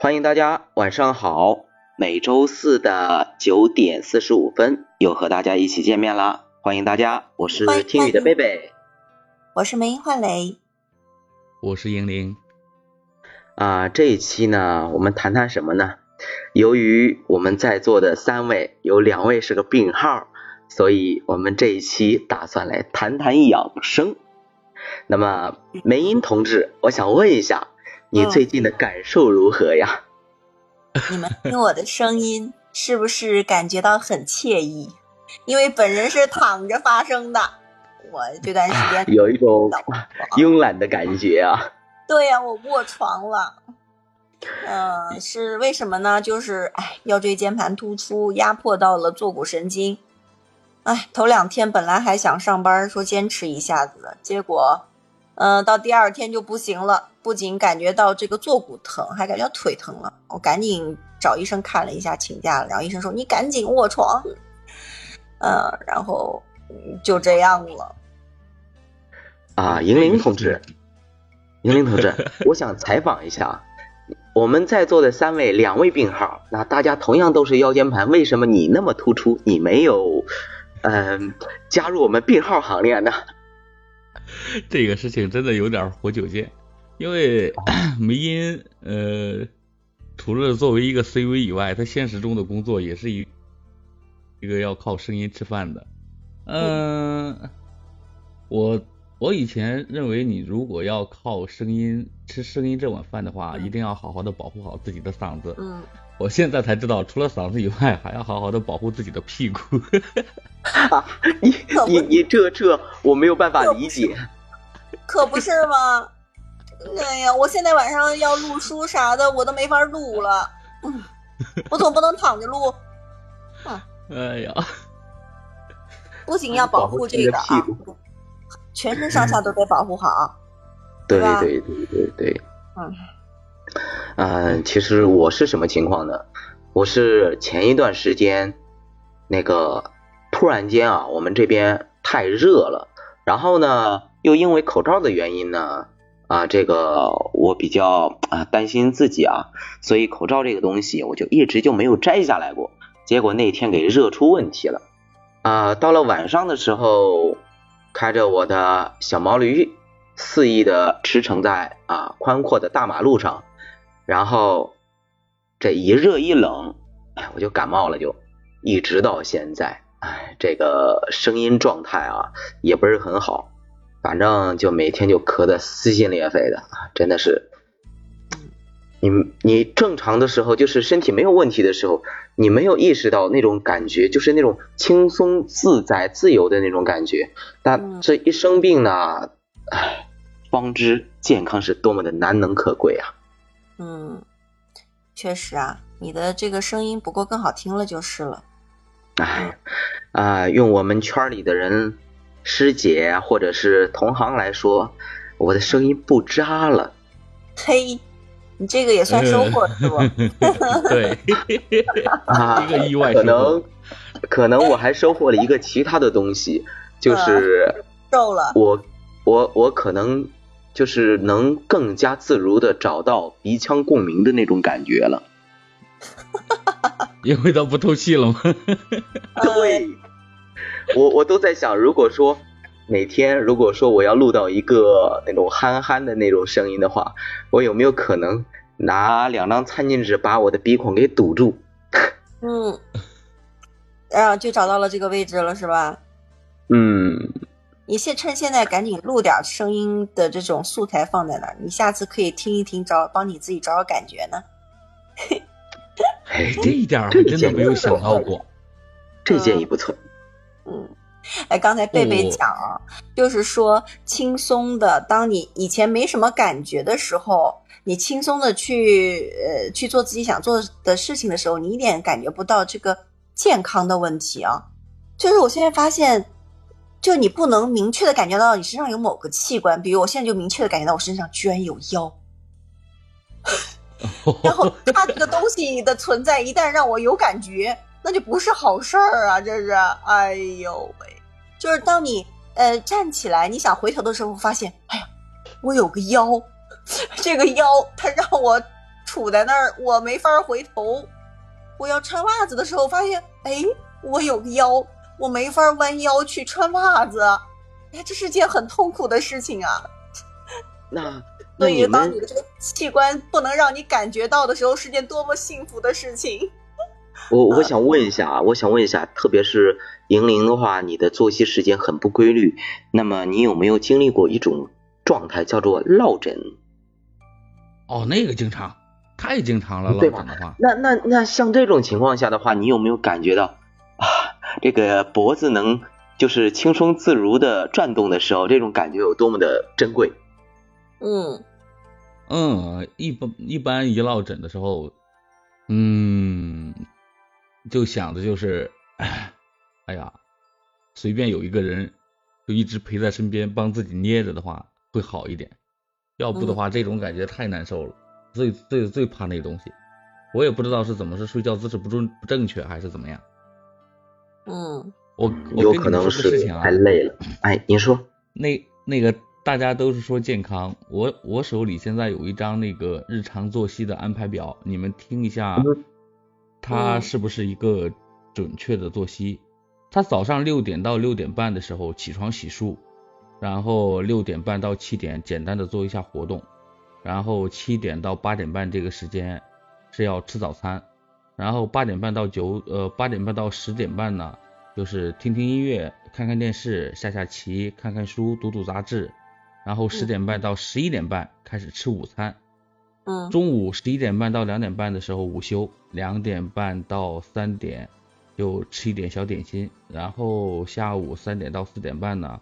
欢迎大家晚上好，每周四的九点四十五分又和大家一起见面啦！欢迎大家，我是听雨的贝贝，我是梅英焕雷，我是英灵。啊，这一期呢，我们谈谈什么呢？由于我们在座的三位有两位是个病号，所以我们这一期打算来谈谈养生。那么梅英同志，我想问一下。你最近的感受如何呀？你们听我的声音是不是感觉到很惬意？因为本人是躺着发声的，我这段时间有一种 慵懒的感觉啊。对呀，我卧床了。嗯，是为什么呢？就是哎，腰椎间盘突出压迫到了坐骨神经。哎，头两天本来还想上班，说坚持一下子，结果。嗯，到第二天就不行了，不仅感觉到这个坐骨疼，还感觉腿疼了。我赶紧找医生看了一下，请假了。然后医生说：“你赶紧卧床。”嗯，然后就这样了。啊，银铃同志，银铃同志，我想采访一下，我们在座的三位，两位病号，那大家同样都是腰间盘，为什么你那么突出，你没有嗯加入我们病号行列呢？这个事情真的有点活久见，因为 梅因呃，除了作为一个 CV 以外，他现实中的工作也是一一个要靠声音吃饭的。嗯，我我以前认为，你如果要靠声音吃声音这碗饭的话，一定要好好的保护好自己的嗓子。嗯，我现在才知道，除了嗓子以外，还要好好的保护自己的屁股。啊，你你你这这我没有办法理解，可不是吗？哎呀，我现在晚上要录书啥的，我都没法录了。嗯，我总不能躺着录。哎呀，不仅要保护这个啊，全身上下都得保护好。对对对对对。嗯。嗯，其实我是什么情况呢？我是前一段时间那个。突然间啊，我们这边太热了，然后呢，又因为口罩的原因呢，啊，这个我比较啊担心自己啊，所以口罩这个东西我就一直就没有摘下来过。结果那天给热出问题了啊！到了晚上的时候，开着我的小毛驴，肆意的驰骋在啊宽阔的大马路上，然后这一热一冷，哎，我就感冒了，就一直到现在。哎，这个声音状态啊，也不是很好，反正就每天就咳得撕心裂肺的啊，真的是。你你正常的时候，就是身体没有问题的时候，你没有意识到那种感觉，就是那种轻松自在、自由的那种感觉。但这一生病呢，唉，方知健康是多么的难能可贵啊。嗯，确实啊，你的这个声音不过更好听了就是了。哎，啊，用我们圈里的人师姐或者是同行来说，我的声音不渣了。嘿，你这个也算收获是不？对，啊，一个意外可能，可能我还收获了一个其他的东西，就是瘦了。我我我可能就是能更加自如的找到鼻腔共鸣的那种感觉了。因为它不透气了吗？对，我我都在想，如果说哪天如果说我要录到一个那种憨憨的那种声音的话，我有没有可能拿两张餐巾纸把我的鼻孔给堵住？嗯，然后就找到了这个位置了，是吧？嗯。你现趁现在赶紧录点声音的这种素材放在那儿，你下次可以听一听，找帮你自己找找感觉呢。哎，这一点还真的没有想到过，这建议不错。嗯，哎，刚才贝贝讲啊，就是说轻松的，当你以前没什么感觉的时候，你轻松的去呃去做自己想做的事情的时候，你一点感觉不到这个健康的问题啊。就是我现在发现，就你不能明确的感觉到你身上有某个器官，比如我现在就明确的感觉到我身上居然有腰。然后它这个东西的存在，一旦让我有感觉，那就不是好事儿啊！这是，哎呦喂，就是当你呃站起来，你想回头的时候，发现，哎呀，我有个腰，这个腰它让我杵在那儿，我没法回头。我要穿袜子的时候，发现，哎，我有个腰，我没法弯腰去穿袜子。哎，这是件很痛苦的事情啊。那所以，当你的这个器官不能让你感觉到的时候，是件多么幸福的事情。我我想问一下啊，我想问一下，特别是银铃的话，你的作息时间很不规律，那么你有没有经历过一种状态叫做落枕？哦，那个经常，太经常了，落枕的话。那那那像这种情况下的话，你有没有感觉到啊，这个脖子能就是轻松自如的转动的时候，这种感觉有多么的珍贵？嗯嗯，一般一般一落枕的时候，嗯，就想的就是，哎呀，随便有一个人就一直陪在身边帮自己捏着的话会好一点，要不的话这种感觉太难受了，最最最怕那个东西，我也不知道是怎么是睡觉姿势不正不正确还是怎么样。嗯，我有可能是太累了。哎，您说那那个。大家都是说健康，我我手里现在有一张那个日常作息的安排表，你们听一下，它是不是一个准确的作息？他早上六点到六点半的时候起床洗漱，然后六点半到七点简单的做一下活动，然后七点到八点半这个时间是要吃早餐，然后八点半到九呃八点半到十点半呢就是听听音乐、看看电视、下下棋、看看书、读读杂志。然后十点半到十一点半开始吃午餐，嗯，中午十一点半到两点半的时候午休，两点半到三点就吃一点小点心，然后下午三点到四点半呢，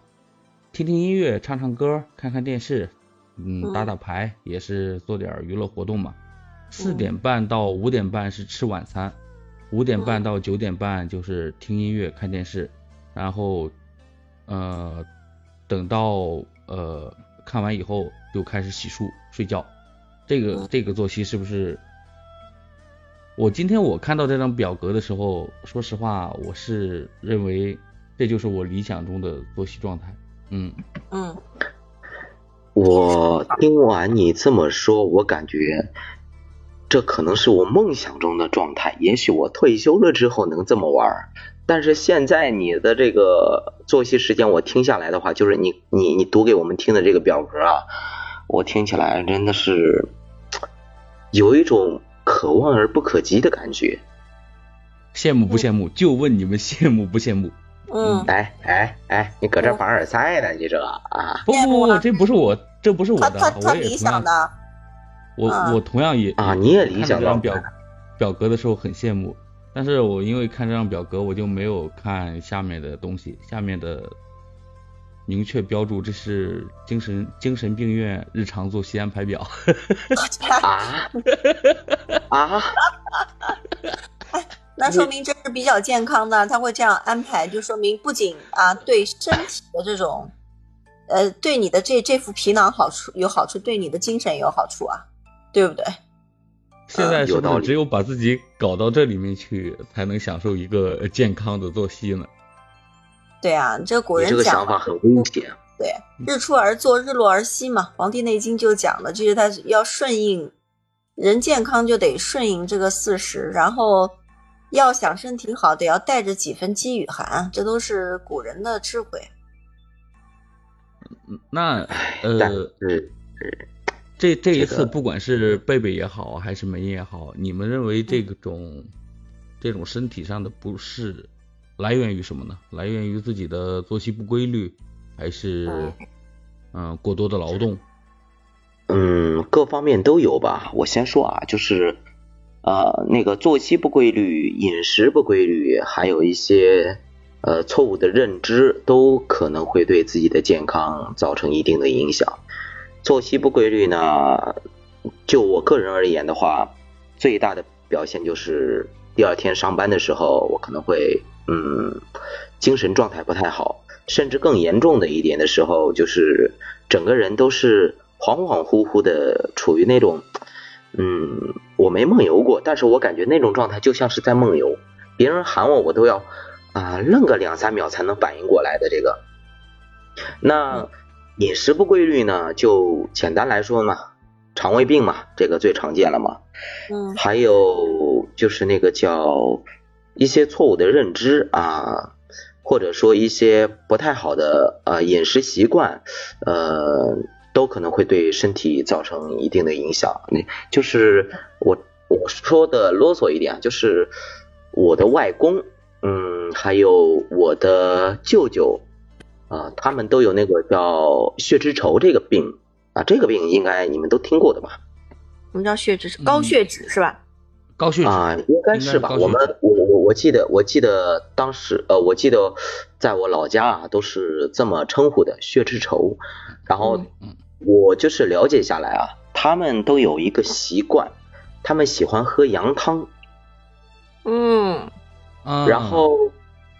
听听音乐，唱唱歌，看看电视，嗯，打打牌，也是做点娱乐活动嘛。四点半到五点半是吃晚餐，五点半到九点半就是听音乐看电视，然后呃等到。呃，看完以后就开始洗漱睡觉，这个这个作息是不是？我今天我看到这张表格的时候，说实话，我是认为这就是我理想中的作息状态。嗯嗯，我听完你这么说，我感觉这可能是我梦想中的状态。也许我退休了之后能这么玩。但是现在你的这个作息时间，我听下来的话，就是你你你读给我们听的这个表格啊，我听起来真的是有一种可望而不可及的感觉。羡慕不羡慕？就问你们羡慕不羡慕？嗯。哎哎哎，你搁这凡尔赛呢？你这啊？不不不，这不是我，这不是我的，我也理想的。我我同样也啊，你也理想的表表格的时候很羡慕。但是我因为看这张表格，我就没有看下面的东西，下面的明确标注这是精神精神病院日常作息安排表。啊啊！那说明这是比较健康的，他会这样安排，就说明不仅啊对身体的这种，呃，对你的这这副皮囊好处有好处，对你的精神有好处啊，对不对？现在是不是只有把自己搞到这里面去，才能享受一个健康的作息呢？对啊，这古人讲，这个想法很危险。对，日出而作，日落而息嘛，《黄帝内经》就讲了，就是他要顺应人健康，就得顺应这个四时，然后要想身体好，得要带着几分饥与寒，这都是古人的智慧。那呃。这这一次，不管是贝贝也好，还是梅也好，你们认为这种这种身体上的不适来源于什么呢？来源于自己的作息不规律，还是嗯过多的劳动？嗯，各方面都有吧。我先说啊，就是呃那个作息不规律、饮食不规律，还有一些呃错误的认知，都可能会对自己的健康造成一定的影响。作息不规律呢，就我个人而言的话，最大的表现就是第二天上班的时候，我可能会嗯精神状态不太好，甚至更严重的一点的时候，就是整个人都是恍恍惚惚的，处于那种嗯我没梦游过，但是我感觉那种状态就像是在梦游，别人喊我我都要啊愣个两三秒才能反应过来的这个，那。饮食不规律呢，就简单来说嘛，肠胃病嘛，这个最常见了嘛。嗯。还有就是那个叫一些错误的认知啊，或者说一些不太好的呃饮食习惯，呃，都可能会对身体造成一定的影响。那就是我我说的啰嗦一点，就是我的外公，嗯，还有我的舅舅。啊，他们都有那个叫血脂稠这个病啊，这个病应该你们都听过的吧？我们叫血脂？高血脂是吧？高血脂啊，应该是吧？我们我我我记得我记得当时呃，我记得在我老家啊都是这么称呼的血脂稠。然后我就是了解下来啊，他们都有一个习惯，他们喜欢喝羊汤。嗯，然后。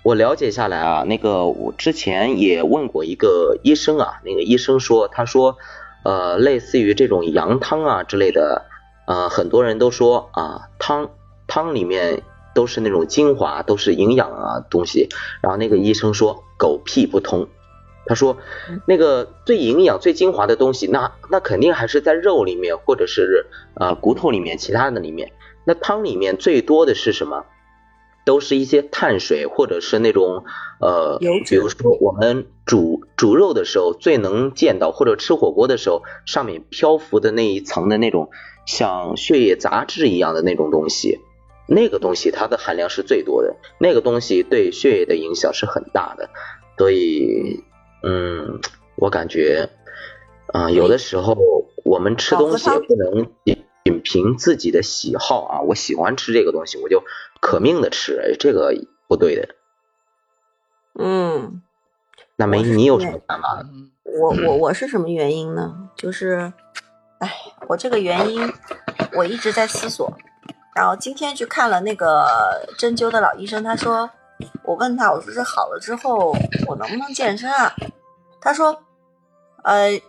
我了解下来啊，那个我之前也问过一个医生啊，那个医生说，他说，呃，类似于这种羊汤啊之类的，呃，很多人都说啊，汤汤里面都是那种精华，都是营养啊东西。然后那个医生说狗屁不通，他说那个最营养、最精华的东西，那那肯定还是在肉里面，或者是呃骨头里面，其他的里面。那汤里面最多的是什么？都是一些碳水，或者是那种呃，比如说我们煮煮肉的时候最能见到，或者吃火锅的时候上面漂浮的那一层的那种像血液杂质一样的那种东西，那个东西它的含量是最多的，那个东西对血液的影响是很大的，所以嗯，我感觉啊，有的时候我们吃东西不能仅凭自己的喜好啊，我喜欢吃这个东西，我就。可命的吃，哎，这个不对的。嗯，那梅，你有什么想法？我我我是什么原因呢？就是，哎，我这个原因我一直在思索。然后今天去看了那个针灸的老医生，他说，我问他，我说这好了之后，我能不能健身啊？他说，呃，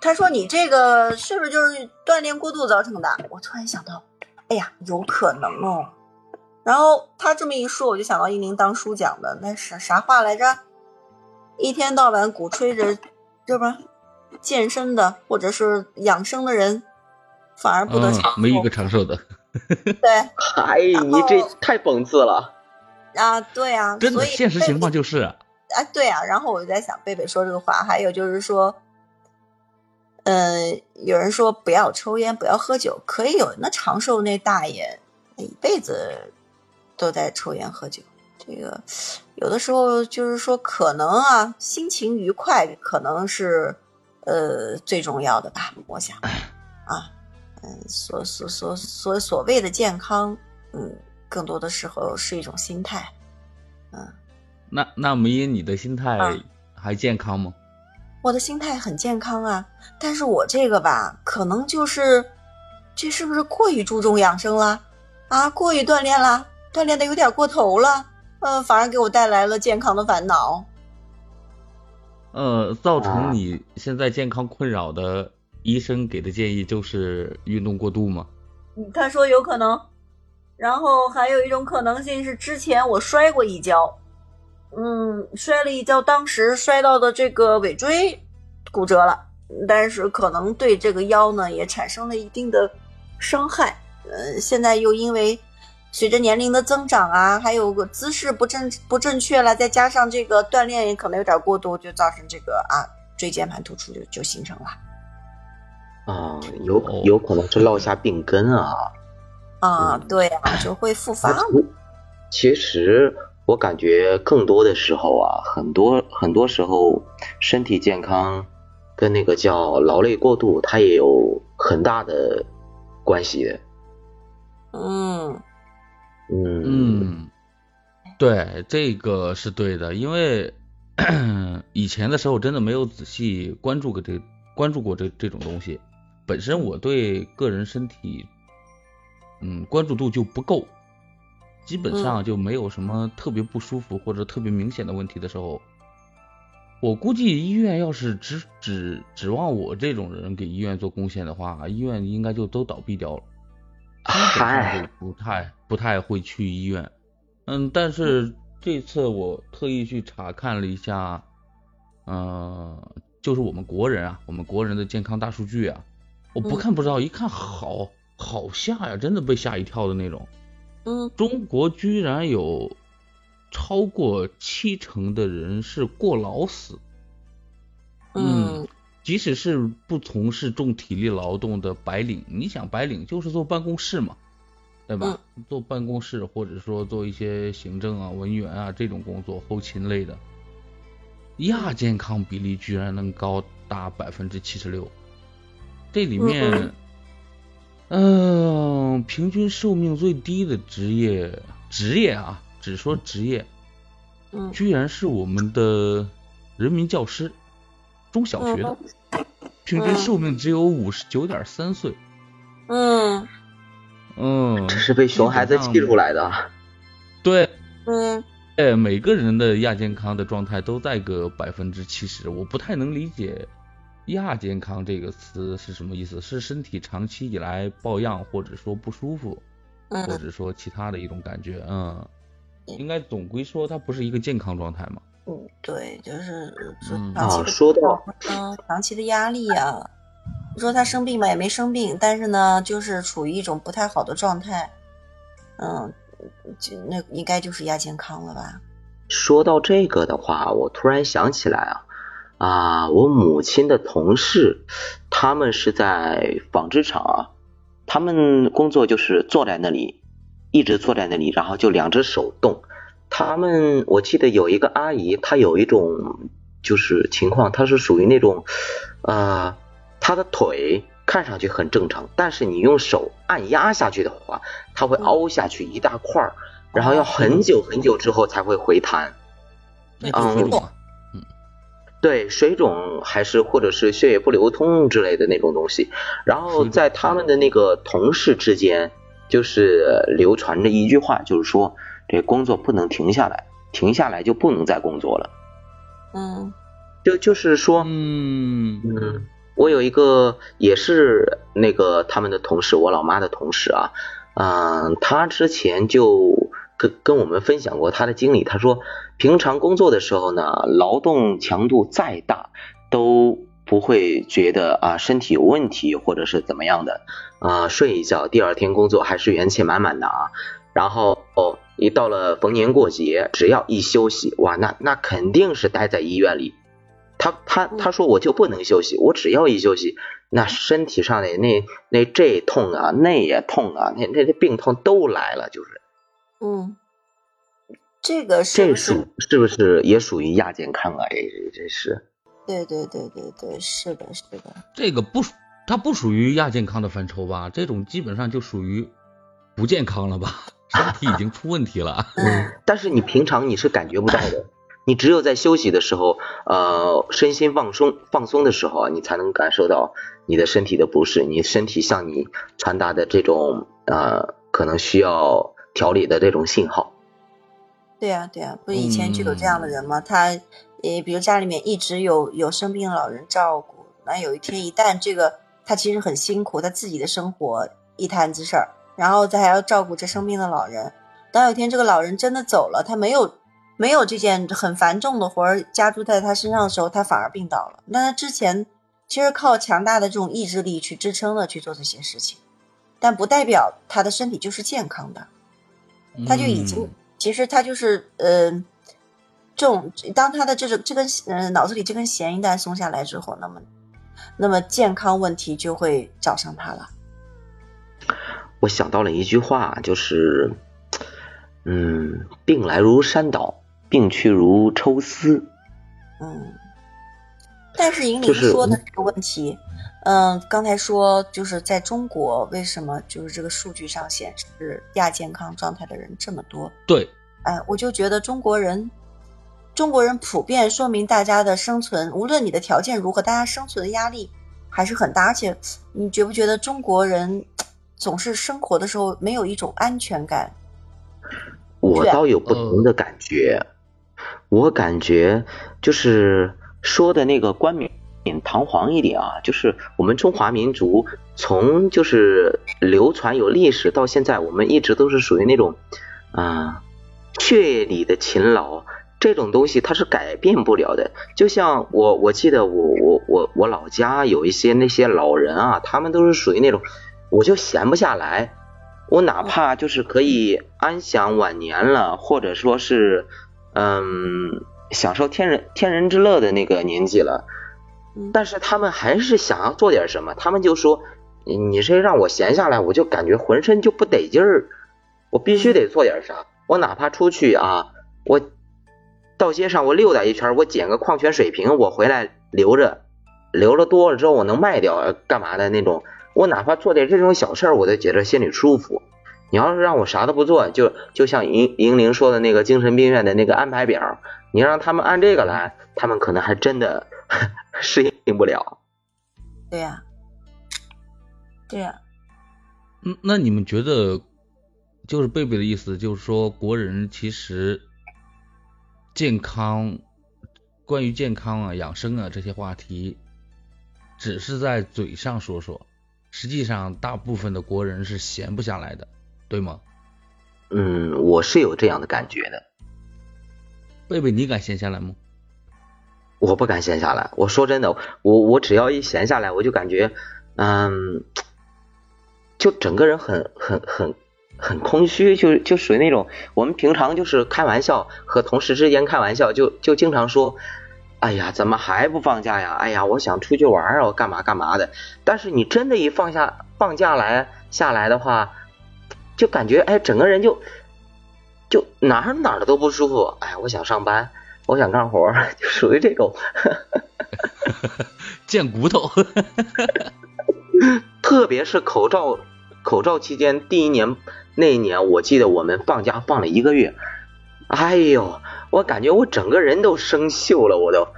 他说你这个是不是就是锻炼过度造成的？我突然想到，哎呀，有可能哦。然后他这么一说，我就想到一宁当初讲的那啥啥话来着？一天到晚鼓吹着，这不健身的或者是养生的人，反而不得长寿，没一个长寿的。对，哎，你这太讽刺了。啊，对啊，真的，现实情况就是啊。哎，对啊。然后我就在想，贝贝说这个话，还有就是说，嗯，有人说不要抽烟，不要喝酒，可以有那长寿那大爷一辈子。都在抽烟喝酒，这个有的时候就是说，可能啊，心情愉快可能是呃最重要的吧。我想 啊，嗯，所所所所所谓的健康，嗯，更多的时候是一种心态，嗯。那那梅英，你的心态还健康吗？我的心态很健康啊，但是我这个吧，可能就是这是不是过于注重养生了啊？过于锻炼了？锻炼的有点过头了，呃，反而给我带来了健康的烦恼。呃，造成你现在健康困扰的医生给的建议就是运动过度吗？他说有可能，然后还有一种可能性是之前我摔过一跤，嗯，摔了一跤，当时摔到的这个尾椎骨折了，但是可能对这个腰呢也产生了一定的伤害，呃，现在又因为。随着年龄的增长啊，还有个姿势不正不正确了，再加上这个锻炼也可能有点过度，就造成这个啊椎间盘突出就就形成了。啊，有有可能是落下病根啊。啊，对啊，就会复发。其实我感觉更多的时候啊，很多很多时候身体健康跟那个叫劳累过度，它也有很大的关系的。嗯。嗯，对，这个是对的，因为 以前的时候真的没有仔细关注过这关注过这这种东西，本身我对个人身体，嗯，关注度就不够，基本上就没有什么特别不舒服或者特别明显的问题的时候，我估计医院要是只指指望我这种人给医院做贡献的话，医院应该就都倒闭掉了。嗨，不太不太会去医院，嗯，但是这次我特意去查看了一下，嗯，就是我们国人啊，我们国人的健康大数据啊，我不看不知道，一看好好吓呀，真的被吓一跳的那种。嗯，中国居然有超过七成的人是过劳死。嗯，即使是不从事重体力劳动的白领，你想白领就是坐办公室嘛，对吧？坐办公室或者说做一些行政啊、文员啊这种工作，后勤类的，亚健康比例居然能高达百分之七十六。这里面，嗯，平均寿命最低的职业，职业啊，只说职业，嗯，居然是我们的人民教师，中小学的，平均寿命只有五十九点三岁。嗯，嗯，这是被熊孩子气出来的。对，嗯，哎，每个人的亚健康的状态都在个百分之七十，我不太能理解。亚健康这个词是什么意思？是身体长期以来抱恙，或者说不舒服，或者说其他的一种感觉？嗯，应该总归说它不是一个健康状态嘛。嗯，对，就是长期的说到嗯长期的压力啊，你说他生病吧也没生病，但是呢就是处于一种不太好的状态，嗯，就那应该就是亚健康了吧？说到这个的话，我突然想起来啊。啊，我母亲的同事，他们是在纺织厂啊，他们工作就是坐在那里，一直坐在那里，然后就两只手动。他们我记得有一个阿姨，她有一种就是情况，她是属于那种，呃，她的腿看上去很正常，但是你用手按压下去的话，它会凹下去一大块儿，然后要很久很久之后才会回弹。嗯。对水肿还是或者是血液不流通之类的那种东西，然后在他们的那个同事之间，就是流传着一句话，就是说这工作不能停下来，停下来就不能再工作了。嗯，就就是说，嗯嗯，我有一个也是那个他们的同事，我老妈的同事啊，嗯，他之前就。跟跟我们分享过他的经历，他说平常工作的时候呢，劳动强度再大都不会觉得啊身体有问题或者是怎么样的啊，睡一觉第二天工作还是元气满满的啊。然后哦，一到了逢年过节，只要一休息，哇，那那肯定是待在医院里。他他他说我就不能休息，我只要一休息，那身体上的那那这痛啊，那也痛啊，那那那病痛都来了，就是。嗯，这个这属是不是也属于亚健康啊？这这这是？对对对对对，是的，是的。这个不，它不属于亚健康的范畴吧？这种基本上就属于不健康了吧？身体已经出问题了。嗯，但是你平常你是感觉不到的，你只有在休息的时候，呃，身心放松放松的时候啊，你才能感受到你的身体的不适，你身体向你传达的这种呃，可能需要。调理的这种信号，对呀对呀，不是以前就有这样的人吗？他呃，比如家里面一直有有生病的老人照顾，那有一天一旦这个他其实很辛苦，他自己的生活一摊子事儿，然后再还要照顾这生病的老人，当有一天这个老人真的走了，他没有没有这件很繁重的活儿加注在他身上的时候，他反而病倒了。那他之前其实靠强大的这种意志力去支撑的去做这些事情，但不代表他的身体就是健康的。他就已经，其实他就是，呃，这种当他的这种这根，嗯，脑子里这根弦一旦松下来之后，那么，那么健康问题就会找上他了。我想到了一句话，就是，嗯，病来如山倒，病去如抽丝。嗯，但是银玲说的这个问题。嗯，刚才说就是在中国，为什么就是这个数据上显示亚健康状态的人这么多？对，哎，我就觉得中国人，中国人普遍说明大家的生存，无论你的条件如何，大家生存的压力还是很大。而且，你觉不觉得中国人总是生活的时候没有一种安全感？我倒有不同的感觉，我感觉就是说的那个冠冕。堂皇一点啊，就是我们中华民族从就是流传有历史到现在，我们一直都是属于那种啊血液里的勤劳，这种东西它是改变不了的。就像我我记得我我我我老家有一些那些老人啊，他们都是属于那种，我就闲不下来，我哪怕就是可以安享晚年了，或者说是嗯享受天人天人之乐的那个年纪了，但是他们还是想要做点什么，他们就说你这让我闲下来，我就感觉浑身就不得劲儿，我必须得做点啥，我哪怕出去啊，我。到街上我溜达一圈，我捡个矿泉水瓶，我回来留着，留了多了之后我能卖掉，干嘛的那种？我哪怕做点这种小事儿，我都觉得心里舒服。你要是让我啥都不做，就就像银银铃说的那个精神病院的那个安排表，你让他们按这个来，他们可能还真的 适应不了。对呀，对呀。嗯，那你们觉得，就是贝贝的意思，就是说国人其实。健康，关于健康啊、养生啊这些话题，只是在嘴上说说，实际上大部分的国人是闲不下来的，对吗？嗯，我是有这样的感觉的。贝贝，你敢闲下来吗？我不敢闲下来。我说真的，我我只要一闲下来，我就感觉，嗯，就整个人很很很。很空虚，就就属于那种我们平常就是开玩笑，和同事之间开玩笑，就就经常说，哎呀，怎么还不放假呀？哎呀，我想出去玩啊，我干嘛干嘛的。但是你真的，一放下放假来下来的话，就感觉哎，整个人就就哪儿哪儿都不舒服。哎，我想上班，我想干活，就属于这种，贱骨头。特别是口罩口罩期间第一年。那一年我记得我们放假放了一个月，哎呦，我感觉我整个人都生锈了，我都，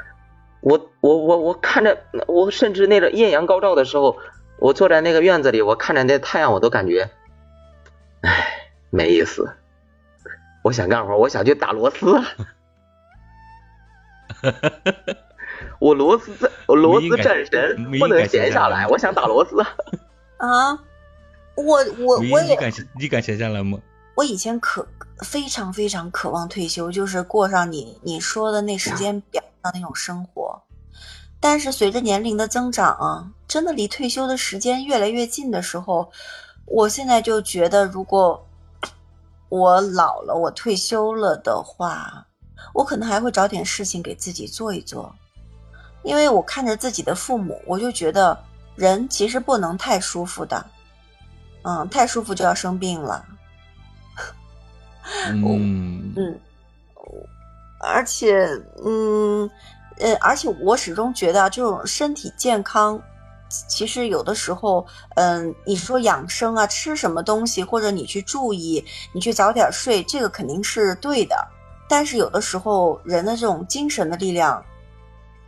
我我我我看着我甚至那个艳阳高照的时候，我坐在那个院子里，我看着那太阳，我都感觉，哎，没意思。我想干活，我想去打螺丝。我螺丝我螺丝战神不能闲下来，我想打螺丝。啊。我我我也，你敢你敢闲下来吗？我以前可非常非常渴望退休，就是过上你你说的那时间表上那种生活。但是随着年龄的增长啊，真的离退休的时间越来越近的时候，我现在就觉得，如果我老了，我退休了的话，我可能还会找点事情给自己做一做，因为我看着自己的父母，我就觉得人其实不能太舒服的。嗯，太舒服就要生病了。嗯嗯，而且嗯呃，而且我始终觉得这种身体健康，其实有的时候，嗯，你说养生啊，吃什么东西，或者你去注意，你去早点睡，这个肯定是对的。但是有的时候，人的这种精神的力量，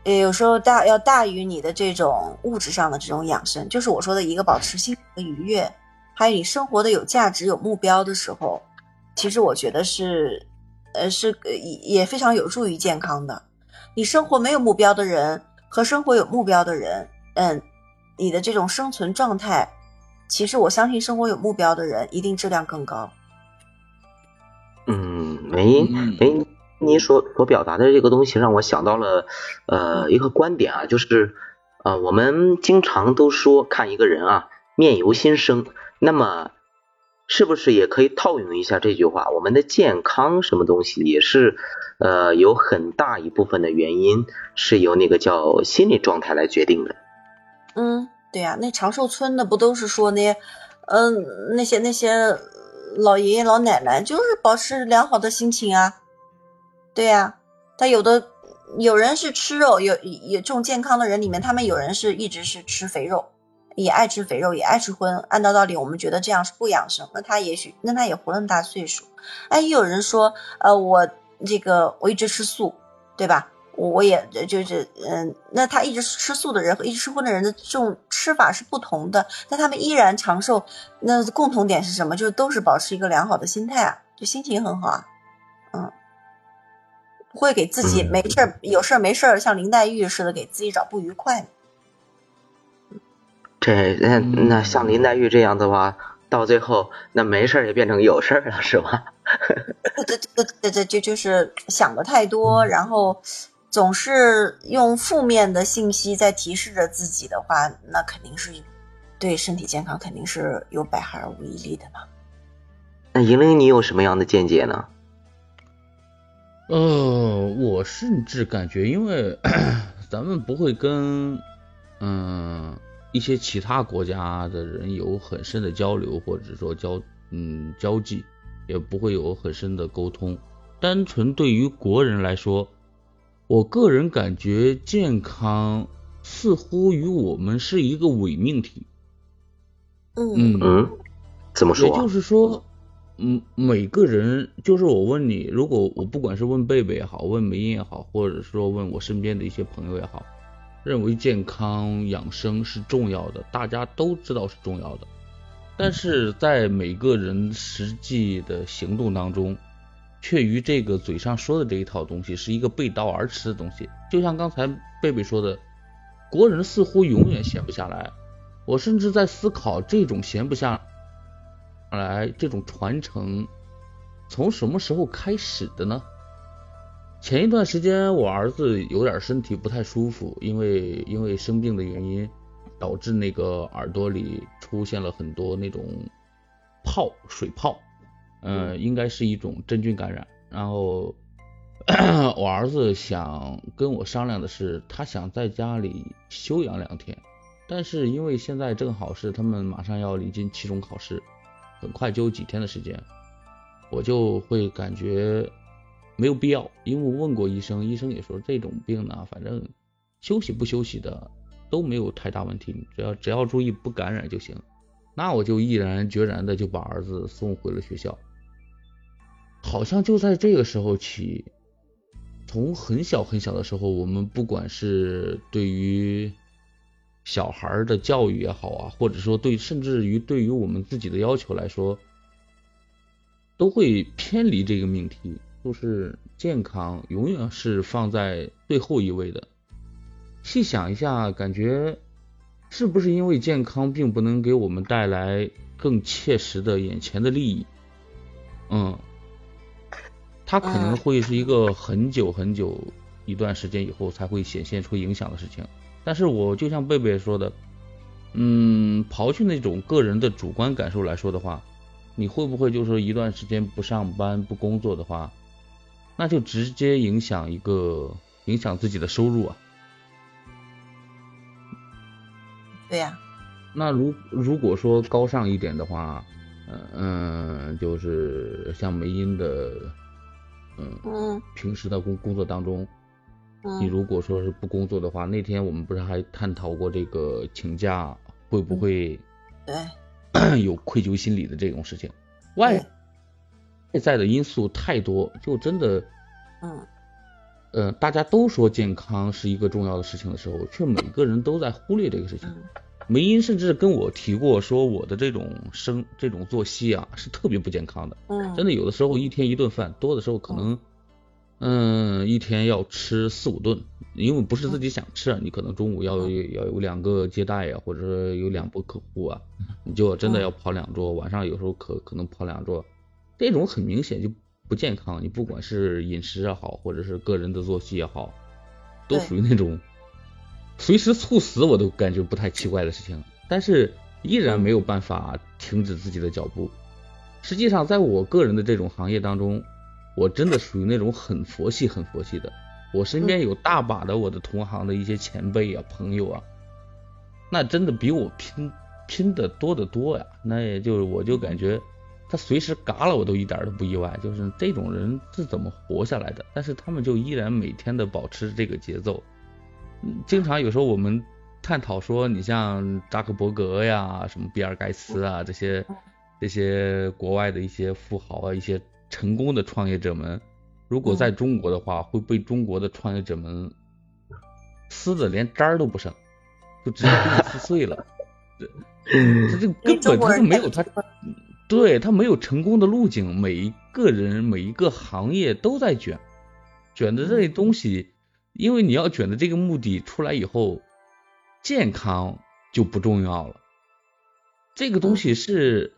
呃，有时候大要大于你的这种物质上的这种养生，就是我说的一个保持心的愉悦。还有你生活的有价值、有目标的时候，其实我觉得是，呃，是也也非常有助于健康的。你生活没有目标的人和生活有目标的人，嗯，你的这种生存状态，其实我相信生活有目标的人一定质量更高。嗯，没没，你所所表达的这个东西让我想到了，呃，一个观点啊，就是，呃，我们经常都说看一个人啊，面由心生。那么，是不是也可以套用一下这句话？我们的健康什么东西也是，呃，有很大一部分的原因是由那个叫心理状态来决定的。嗯，对呀，那长寿村的不都是说那，嗯，那些那些老爷爷老奶奶就是保持良好的心情啊。对呀，他有的有人是吃肉，有有这种健康的人里面，他们有人是一直是吃肥肉。也爱吃肥肉，也爱吃荤。按照道理，我们觉得这样是不养生。那他也许，那他也活那么大岁数。哎，也有人说，呃，我这个我一直吃素，对吧？我我也就是，嗯，那他一直吃素的人和一直吃荤的人的这种吃法是不同的，但他们依然长寿。那共同点是什么？就是都是保持一个良好的心态啊，就心情很好啊，嗯，不会给自己没事儿有事儿没事儿像林黛玉似的给自己找不愉快。这那那像林黛玉这样的话，到最后那没事也变成有事了，是吧？对对对对，就就是想的太多，然后总是用负面的信息在提示着自己的话，那肯定是对身体健康肯定是有百害而无一利的嘛。那银玲，你有什么样的见解呢？呃，我甚至感觉，因为 咱们不会跟嗯一些其他国家的人有很深的交流，或者说交嗯交际，也不会有很深的沟通。单纯对于国人来说，我个人感觉健康似乎与我们是一个伪命题。嗯嗯，怎么说？也就是说。嗯，每个人就是我问你，如果我不管是问贝贝也好，问梅英也好，或者说问我身边的一些朋友也好，认为健康养生是重要的，大家都知道是重要的，但是在每个人实际的行动当中，却与这个嘴上说的这一套东西是一个背道而驰的东西。就像刚才贝贝说的，国人似乎永远闲不下来，我甚至在思考这种闲不下。来，这种传承从什么时候开始的呢？前一段时间我儿子有点身体不太舒服，因为因为生病的原因，导致那个耳朵里出现了很多那种泡水泡，嗯，应该是一种真菌感染。然后 我儿子想跟我商量的是，他想在家里休养两天，但是因为现在正好是他们马上要临近期中考试。很快就几天的时间，我就会感觉没有必要，因为我问过医生，医生也说这种病呢，反正休息不休息的都没有太大问题，只要只要注意不感染就行。那我就毅然决然的就把儿子送回了学校。好像就在这个时候起，从很小很小的时候，我们不管是对于小孩的教育也好啊，或者说对，甚至于对于我们自己的要求来说，都会偏离这个命题，就是健康永远是放在最后一位的。细想一下，感觉是不是因为健康并不能给我们带来更切实的眼前的利益？嗯，它可能会是一个很久很久一段时间以后才会显现出影响的事情。但是我就像贝贝说的，嗯，刨去那种个人的主观感受来说的话，你会不会就是一段时间不上班不工作的话，那就直接影响一个影响自己的收入啊？对呀。那如如果说高尚一点的话，嗯嗯，就是像梅英的，嗯，平时的工工作当中。你如果说是不工作的话，那天我们不是还探讨过这个请假会不会对 有愧疚心理的这种事情？外外在的因素太多，就真的嗯呃大家都说健康是一个重要的事情的时候，却每个人都在忽略这个事情。梅英甚至跟我提过说，我的这种生这种作息啊是特别不健康的。嗯，真的有的时候一天一顿饭，多的时候可能。嗯，一天要吃四五顿，因为不是自己想吃啊，你可能中午要要有两个接待呀，或者说有两波客户啊，你就真的要跑两桌，晚上有时候可可能跑两桌，这种很明显就不健康。你不管是饮食也好，或者是个人的作息也好，都属于那种随时猝死我都感觉不太奇怪的事情，但是依然没有办法停止自己的脚步。实际上，在我个人的这种行业当中。我真的属于那种很佛系、很佛系的。我身边有大把的我的同行的一些前辈啊、朋友啊，那真的比我拼拼的多得多呀。那也就我就感觉他随时嘎了，我都一点都不意外。就是这种人是怎么活下来的？但是他们就依然每天的保持这个节奏。经常有时候我们探讨说，你像扎克伯格呀、什么比尔盖茨啊这些这些国外的一些富豪啊一些。成功的创业者们，如果在中国的话，会被中国的创业者们撕的连渣儿都不剩，就直接给 你撕碎了。这这根本他就没有他，对他没有成功的路径。每一个人每一个行业都在卷，卷的这些东西，因为你要卷的这个目的出来以后，健康就不重要了。这个东西是。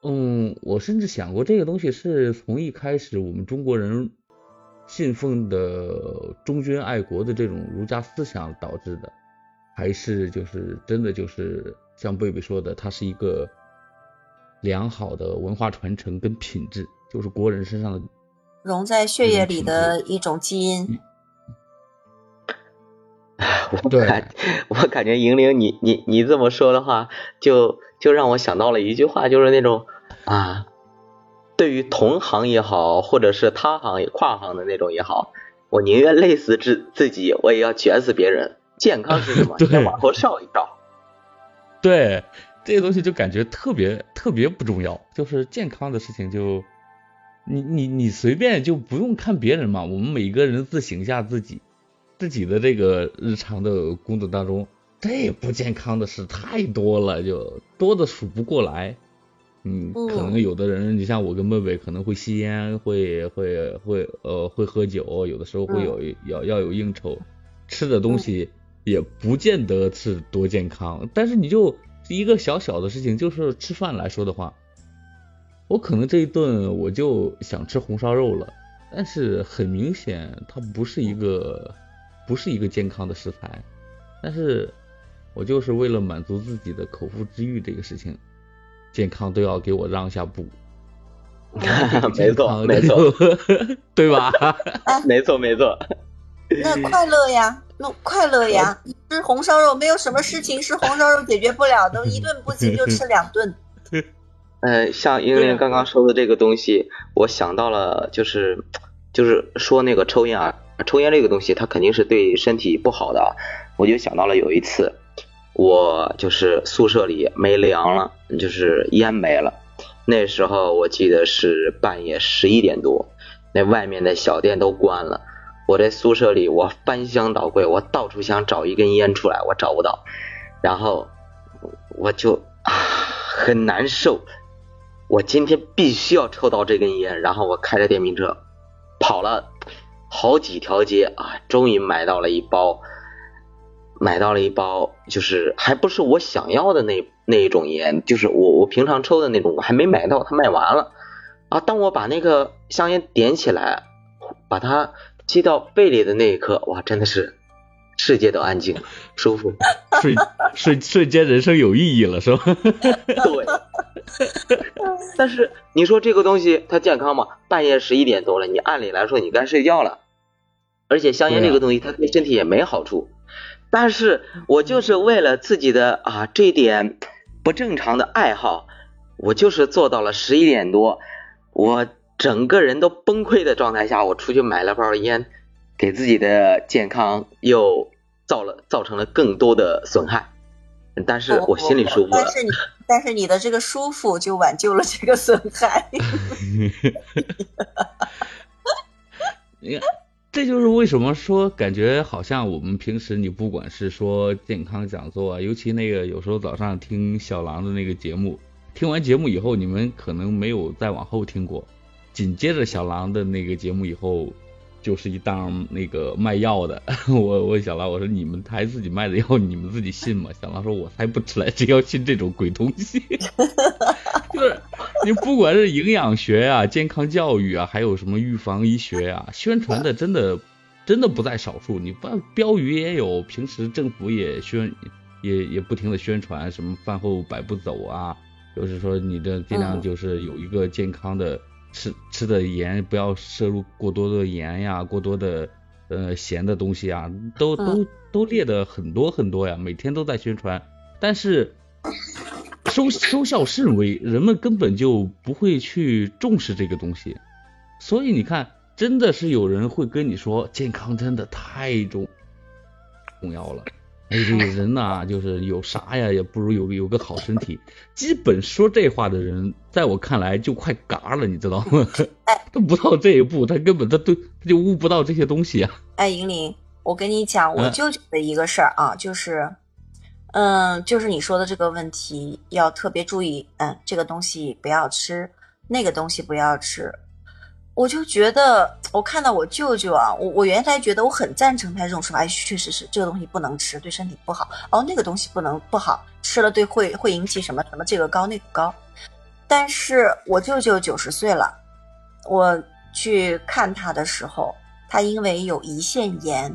嗯，我甚至想过这个东西是从一开始我们中国人信奉的忠君爱国的这种儒家思想导致的，还是就是真的就是像贝贝说的，它是一个良好的文化传承跟品质，就是国人身上的融在血液里的一种基因。我感我感觉银铃，你你你这么说的话，就就让我想到了一句话，就是那种啊，对于同行也好，或者是他行跨行的那种也好，我宁愿累死自自己，我也要卷死别人。健康是什么？先往后 照一照。对，这些东西就感觉特别特别不重要，就是健康的事情就你你你随便就不用看别人嘛，我们每个人自省一下自己。自己的这个日常的工作当中，这不健康的事太多了，就多的数不过来。嗯，可能有的人，你像我跟妹妹，可能会吸烟，会会会呃会喝酒，有的时候会有要要有应酬，吃的东西也不见得是多健康。但是你就一个小小的事情，就是吃饭来说的话，我可能这一顿我就想吃红烧肉了，但是很明显它不是一个。不是一个健康的食材，但是我就是为了满足自己的口腹之欲这个事情，健康都要给我让一下步。没错，没错，对吧？没错，没错。那快乐呀，那快乐呀！吃红烧肉没有什么事情是红烧肉解决不了的，一顿不行就吃两顿。呃，像英玲刚刚说的这个东西，我想到了，就是就是说那个抽烟啊。抽烟这个东西，它肯定是对身体不好的。我就想到了有一次，我就是宿舍里没粮了，就是烟没了。那时候我记得是半夜十一点多，那外面的小店都关了。我在宿舍里，我翻箱倒柜，我到处想找一根烟出来，我找不到。然后我就啊很难受，我今天必须要抽到这根烟。然后我开着电瓶车跑了。好几条街啊，终于买到了一包，买到了一包，就是还不是我想要的那那一种烟，就是我我平常抽的那种，我还没买到，它卖完了啊。当我把那个香烟点起来，把它吸到肺里的那一刻，哇，真的是世界都安静了，舒服，瞬瞬瞬间人生有意义了，是吧？对。但是你说这个东西它健康吗？半夜十一点多了，你按理来说你该睡觉了，而且香烟这个东西它对身体也没好处。但是我就是为了自己的啊这点不正常的爱好，我就是做到了十一点多，我整个人都崩溃的状态下，我出去买了包烟，给自己的健康又造了造成了更多的损害。但是我心里舒服。但是你，但是你的这个舒服就挽救了这个损害。你看，这就是为什么说感觉好像我们平时你不管是说健康讲座啊，尤其那个有时候早上听小狼的那个节目，听完节目以后，你们可能没有再往后听过，紧接着小狼的那个节目以后。就是一档那个卖药的，我我小狼我说你们台自己卖的药你们自己信吗？小狼说我才不吃来，谁要信这种鬼东西？就是你不管是营养学啊、健康教育啊，还有什么预防医学啊，宣传的真的真的不在少数。你不标语也有，平时政府也宣也也不停的宣传什么饭后百步走啊，就是说你的尽量就是有一个健康的。吃吃的盐不要摄入过多的盐呀，过多的呃咸的东西啊，都都都列的很多很多呀，每天都在宣传，但是收收效甚微，人们根本就不会去重视这个东西，所以你看，真的是有人会跟你说，健康真的太重重要了。哎，这个人呐，就是有啥呀，也不如有有个好身体。基本说这话的人，在我看来就快嘎了，你知道吗？哎，他不到这一步，他根本他都他就悟不到这些东西啊。哎，莹玲，我跟你讲，我舅舅的一个事儿啊，就是，嗯，就是你说的这个问题要特别注意，嗯，这个东西不要吃，那个东西不要吃。我就觉得，我看到我舅舅啊，我我原来觉得我很赞成他这种说法，哎，确实是这个东西不能吃，对身体不好。哦，那个东西不能不好，吃了对会会引起什么什么这个高那个高。但是我舅舅九十岁了，我去看他的时候，他因为有胰腺炎，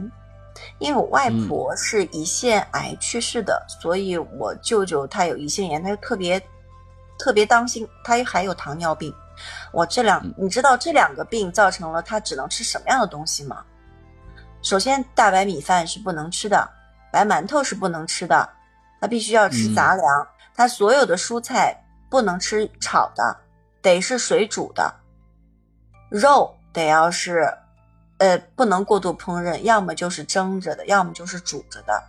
因为我外婆是胰腺癌去世的，所以我舅舅他有胰腺炎，他就特别特别当心，他还有糖尿病。我这两，你知道这两个病造成了他只能吃什么样的东西吗？首先，大白米饭是不能吃的，白馒头是不能吃的，他必须要吃杂粮，他所有的蔬菜。不能吃炒的，得是水煮的。肉得要是，呃，不能过度烹饪，要么就是蒸着的，要么就是煮着的。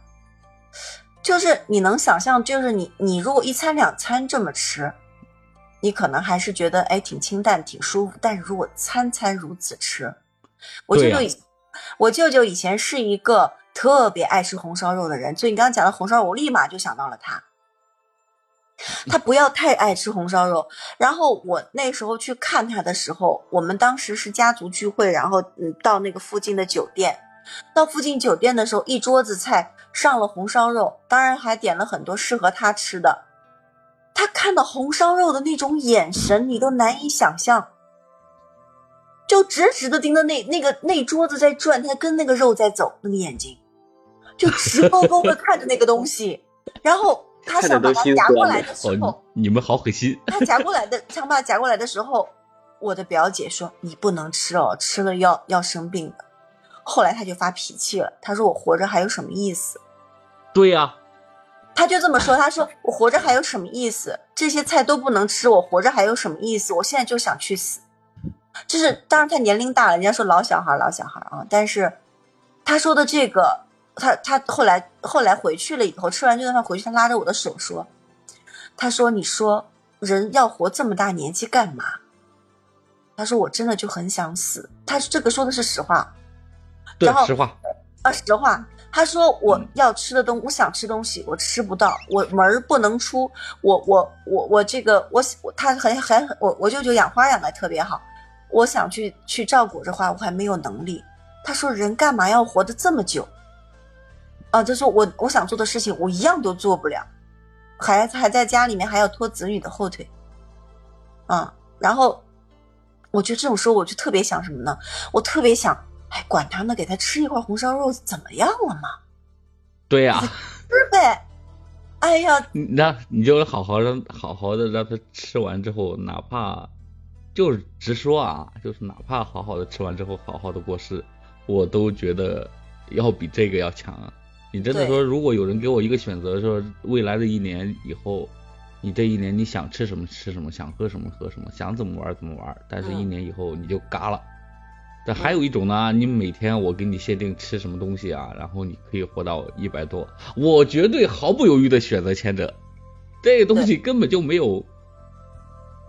就是你能想象，就是你你如果一餐两餐这么吃，你可能还是觉得哎挺清淡挺舒服。但是如果餐餐如此吃，我舅舅以我舅舅以前是一个特别爱吃红烧肉的人，所以你刚刚讲的红烧肉，我立马就想到了他。他不要太爱吃红烧肉，然后我那时候去看他的时候，我们当时是家族聚会，然后嗯到那个附近的酒店，到附近酒店的时候，一桌子菜上了红烧肉，当然还点了很多适合他吃的。他看到红烧肉的那种眼神，你都难以想象，就直直的盯着那那个那桌子在转，他跟那个肉在走，那个眼睛就直勾勾的看着那个东西，然后。他想把它夹过来的时候，你们好狠心。他夹过来的，想把它夹过来的时候，我的表姐说：“你不能吃哦，吃了要要生病的。”后来他就发脾气了，他说：“我活着还有什么意思？”对呀，他就这么说。他说：“我活着还有什么意思？这些菜都不能吃，我活着还有什么意思？我现在就想去死。”就是当然他年龄大了，人家说老小孩老小孩啊，但是他说的这个。他他后来后来回去了以后，吃完这顿饭回去，他拉着我的手说：“他说你说人要活这么大年纪干嘛？”他说我真的就很想死。他这个说的是实话，对，实话啊，实话。他说我要吃的东，我想吃东西，我吃不到，我门儿不能出，我我我我这个我他很很我我舅舅养花养的特别好，我想去去照顾这花，我还没有能力。他说人干嘛要活得这么久？啊，就说我我想做的事情，我一样都做不了，还还在家里面还要拖子女的后腿，啊，然后我觉得这种时候我就特别想什么呢？我特别想，哎，管他呢，给他吃一块红烧肉怎么样了嘛？对呀，是呗？哎呀，那你就好好的好好的让他吃完之后，哪怕就是直说啊，就是哪怕好好的吃完之后，好好的过世，我都觉得要比这个要强。你真的说，如果有人给我一个选择，说未来的一年以后，你这一年你想吃什么吃什么，想喝什么喝什么，想怎么玩怎么玩，但是一年以后你就嘎了。但还有一种呢，你每天我给你限定吃什么东西啊，然后你可以活到一百多，我绝对毫不犹豫的选择前者。这个东西根本就没有，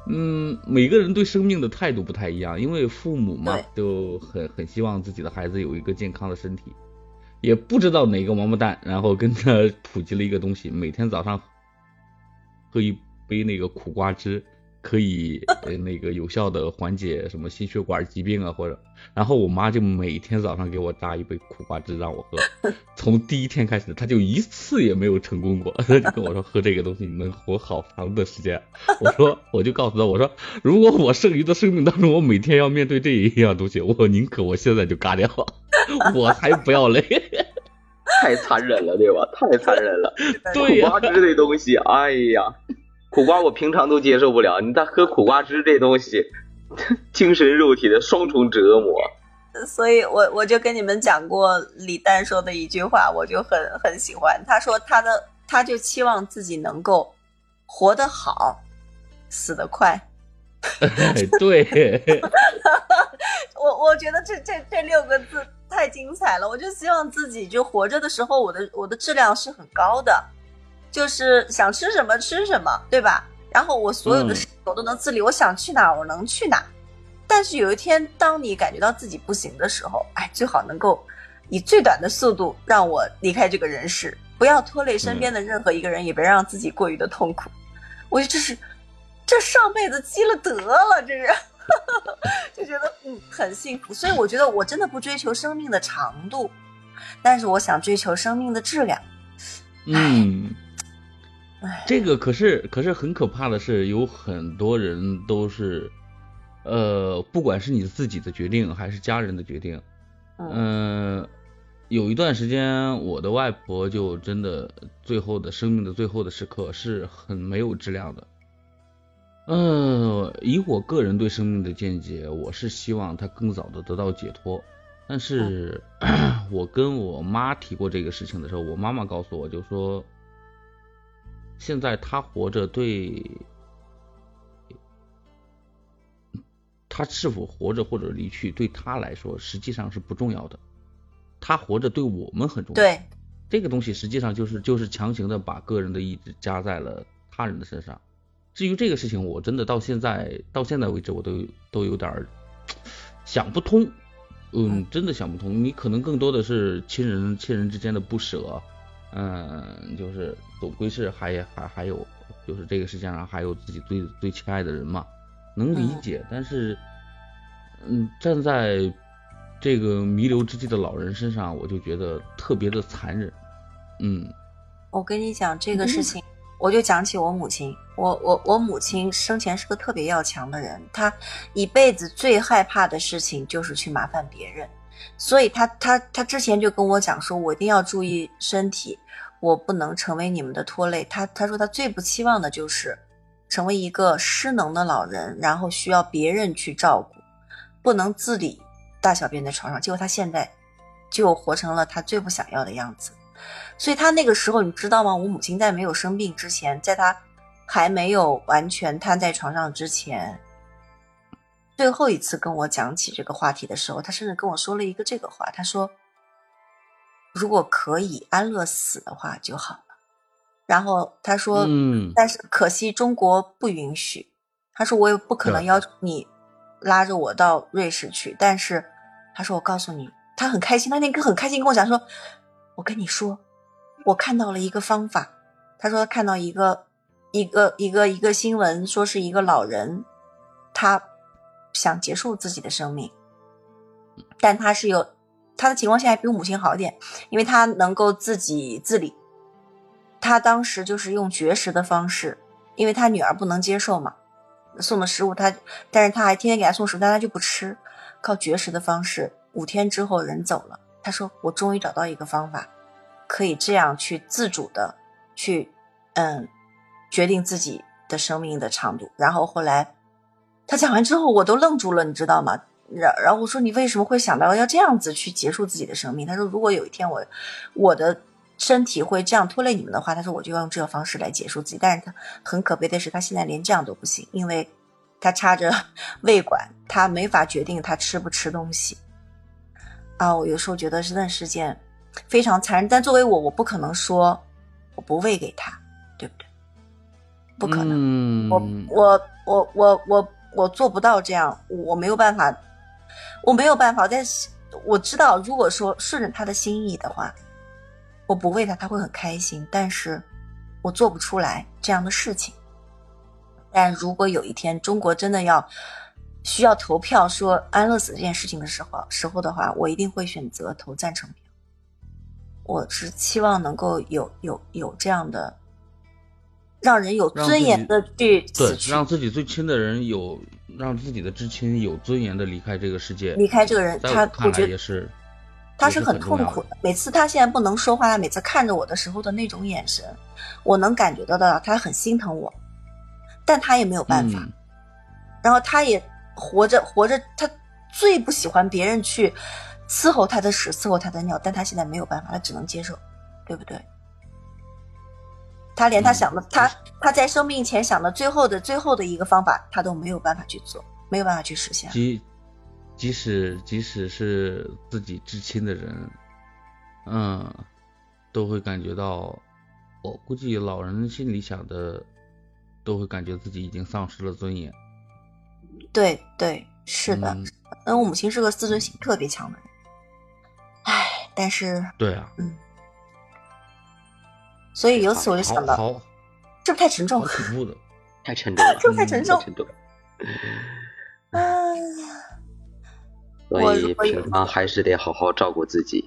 嗯，每个人对生命的态度不太一样，因为父母嘛，就很很希望自己的孩子有一个健康的身体。也不知道哪个王八蛋，然后跟他普及了一个东西，每天早上喝一杯那个苦瓜汁，可以呃那个有效的缓解什么心血管疾病啊，或者，然后我妈就每天早上给我榨一杯苦瓜汁让我喝，从第一天开始，她就一次也没有成功过，她 就跟我说喝这个东西你能活好长的时间，我说我就告诉她我说如果我剩余的生命当中我每天要面对这一样东西，我宁可我现在就嘎掉。我才不要嘞！太残忍了，对吧？太残忍了。对苦瓜汁这东西，哎呀，苦瓜我平常都接受不了，你再喝苦瓜汁这东西，精神肉体的双重折磨。所以我我就跟你们讲过李诞说的一句话，我就很很喜欢。他说他的他就期望自己能够活得好，死得快。对。我我觉得这这这六个字太精彩了，我就希望自己就活着的时候，我的我的质量是很高的，就是想吃什么吃什么，对吧？然后我所有的事我都能自理，我想去哪我能去哪。但是有一天，当你感觉到自己不行的时候，哎，最好能够以最短的速度让我离开这个人世，不要拖累身边的任何一个人，也别让自己过于的痛苦。我觉得这是这上辈子积了德了，这是。就觉得嗯很幸福，所以我觉得我真的不追求生命的长度，但是我想追求生命的质量。嗯，这个可是可是很可怕的是，有很多人都是，呃，不管是你自己的决定还是家人的决定，嗯，有一段时间我的外婆就真的最后的生命的最后的时刻是很没有质量的。嗯，以我个人对生命的见解，我是希望她更早的得到解脱。但是，我跟我妈提过这个事情的时候，我妈妈告诉我就说。现在他活着，对他是否活着或者离去，对他来说实际上是不重要的。他活着对我们很重要。对，这个东西实际上就是就是强行的把个人的意志加在了他人的身上。至于这个事情，我真的到现在到现在为止，我都都有点想不通。嗯，真的想不通。你可能更多的是亲人亲人之间的不舍。嗯，就是总归是还还还有，就是这个世界上还有自己最最亲爱的人嘛，能理解。但是，嗯，站在这个弥留之际的老人身上，我就觉得特别的残忍。嗯，我跟你讲这个事情，我就讲起我母亲。我我我母亲生前是个特别要强的人，她一辈子最害怕的事情就是去麻烦别人，所以她她她之前就跟我讲说，我一定要注意身体。我不能成为你们的拖累。他他说他最不期望的就是成为一个失能的老人，然后需要别人去照顾，不能自理大小便在床上。结果他现在就活成了他最不想要的样子。所以他那个时候你知道吗？我母亲在没有生病之前，在他还没有完全瘫在床上之前，最后一次跟我讲起这个话题的时候，他甚至跟我说了一个这个话，他说。如果可以安乐死的话就好了。然后他说：“嗯，但是可惜中国不允许。”他说：“我也不可能要求你拉着我到瑞士去。”但是他说：“我告诉你，他很开心。他那天很开心跟我讲说：‘我跟你说，我看到了一个方法。’他说他看到一个一个一个一个新闻，说是一个老人，他想结束自己的生命，但他是有。”他的情况现在比我母亲好一点，因为他能够自己自理。他当时就是用绝食的方式，因为他女儿不能接受嘛，送的食物他，但是他还天天给他送食物，但他就不吃，靠绝食的方式，五天之后人走了。他说：“我终于找到一个方法，可以这样去自主的去，嗯，决定自己的生命的长度。”然后后来他讲完之后，我都愣住了，你知道吗？然然后我说你为什么会想到要这样子去结束自己的生命？他说如果有一天我我的身体会这样拖累你们的话，他说我就要用这个方式来结束自己。但是他很可悲的是，他现在连这样都不行，因为他插着 胃管，他没法决定他吃不吃东西。啊，我有时候觉得真的是件非常残忍。但作为我，我不可能说我不喂给他，对不对？不可能，我我我我我我做不到这样，我没有办法。我没有办法，但是我知道，如果说顺着他的心意的话，我不喂他，他会很开心。但是，我做不出来这样的事情。但如果有一天中国真的要需要投票说安乐死这件事情的时候，时候的话，我一定会选择投赞成票。我是期望能够有有有这样的。让人有尊严的去死去，让自己最亲的人有，让自己的至亲有尊严的离开这个世界，离开这个人，他我觉得也是，他是很痛苦的。每次他现在不能说话，他每次看着我的时候的那种眼神，我能感觉得到他很心疼我，但他也没有办法。然后他也活着活着，他最不喜欢别人去伺候他的屎，伺候他的尿，但他现在没有办法，他只能接受，对不对？他连他想的，他他在生病前想的最后的最后的一个方法，他都没有办法去做，没有办法去实现。即即使即使是自己至亲的人，嗯，都会感觉到，我估计老人心里想的，都会感觉自己已经丧失了尊严。对对，是的。嗯，我母亲是个自尊心特别强的人，唉，但是对啊，嗯。所以由此我就想到，这不太沉重？恐怖的，太沉重了，这太沉重。哎呀，所以平常还是得好好照顾自己，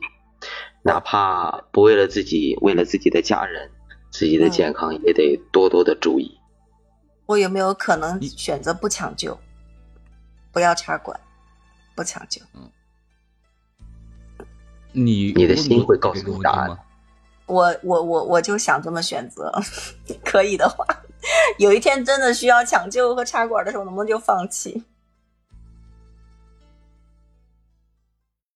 哪怕不为了自己，为了自己的家人，自己的健康也得多多的注意。我有没有可能选择不抢救？不要插管，不抢救。嗯，你你的心会告诉你答案。我我我我就想这么选择，可以的话，有一天真的需要抢救和插管的时候，能不能就放弃？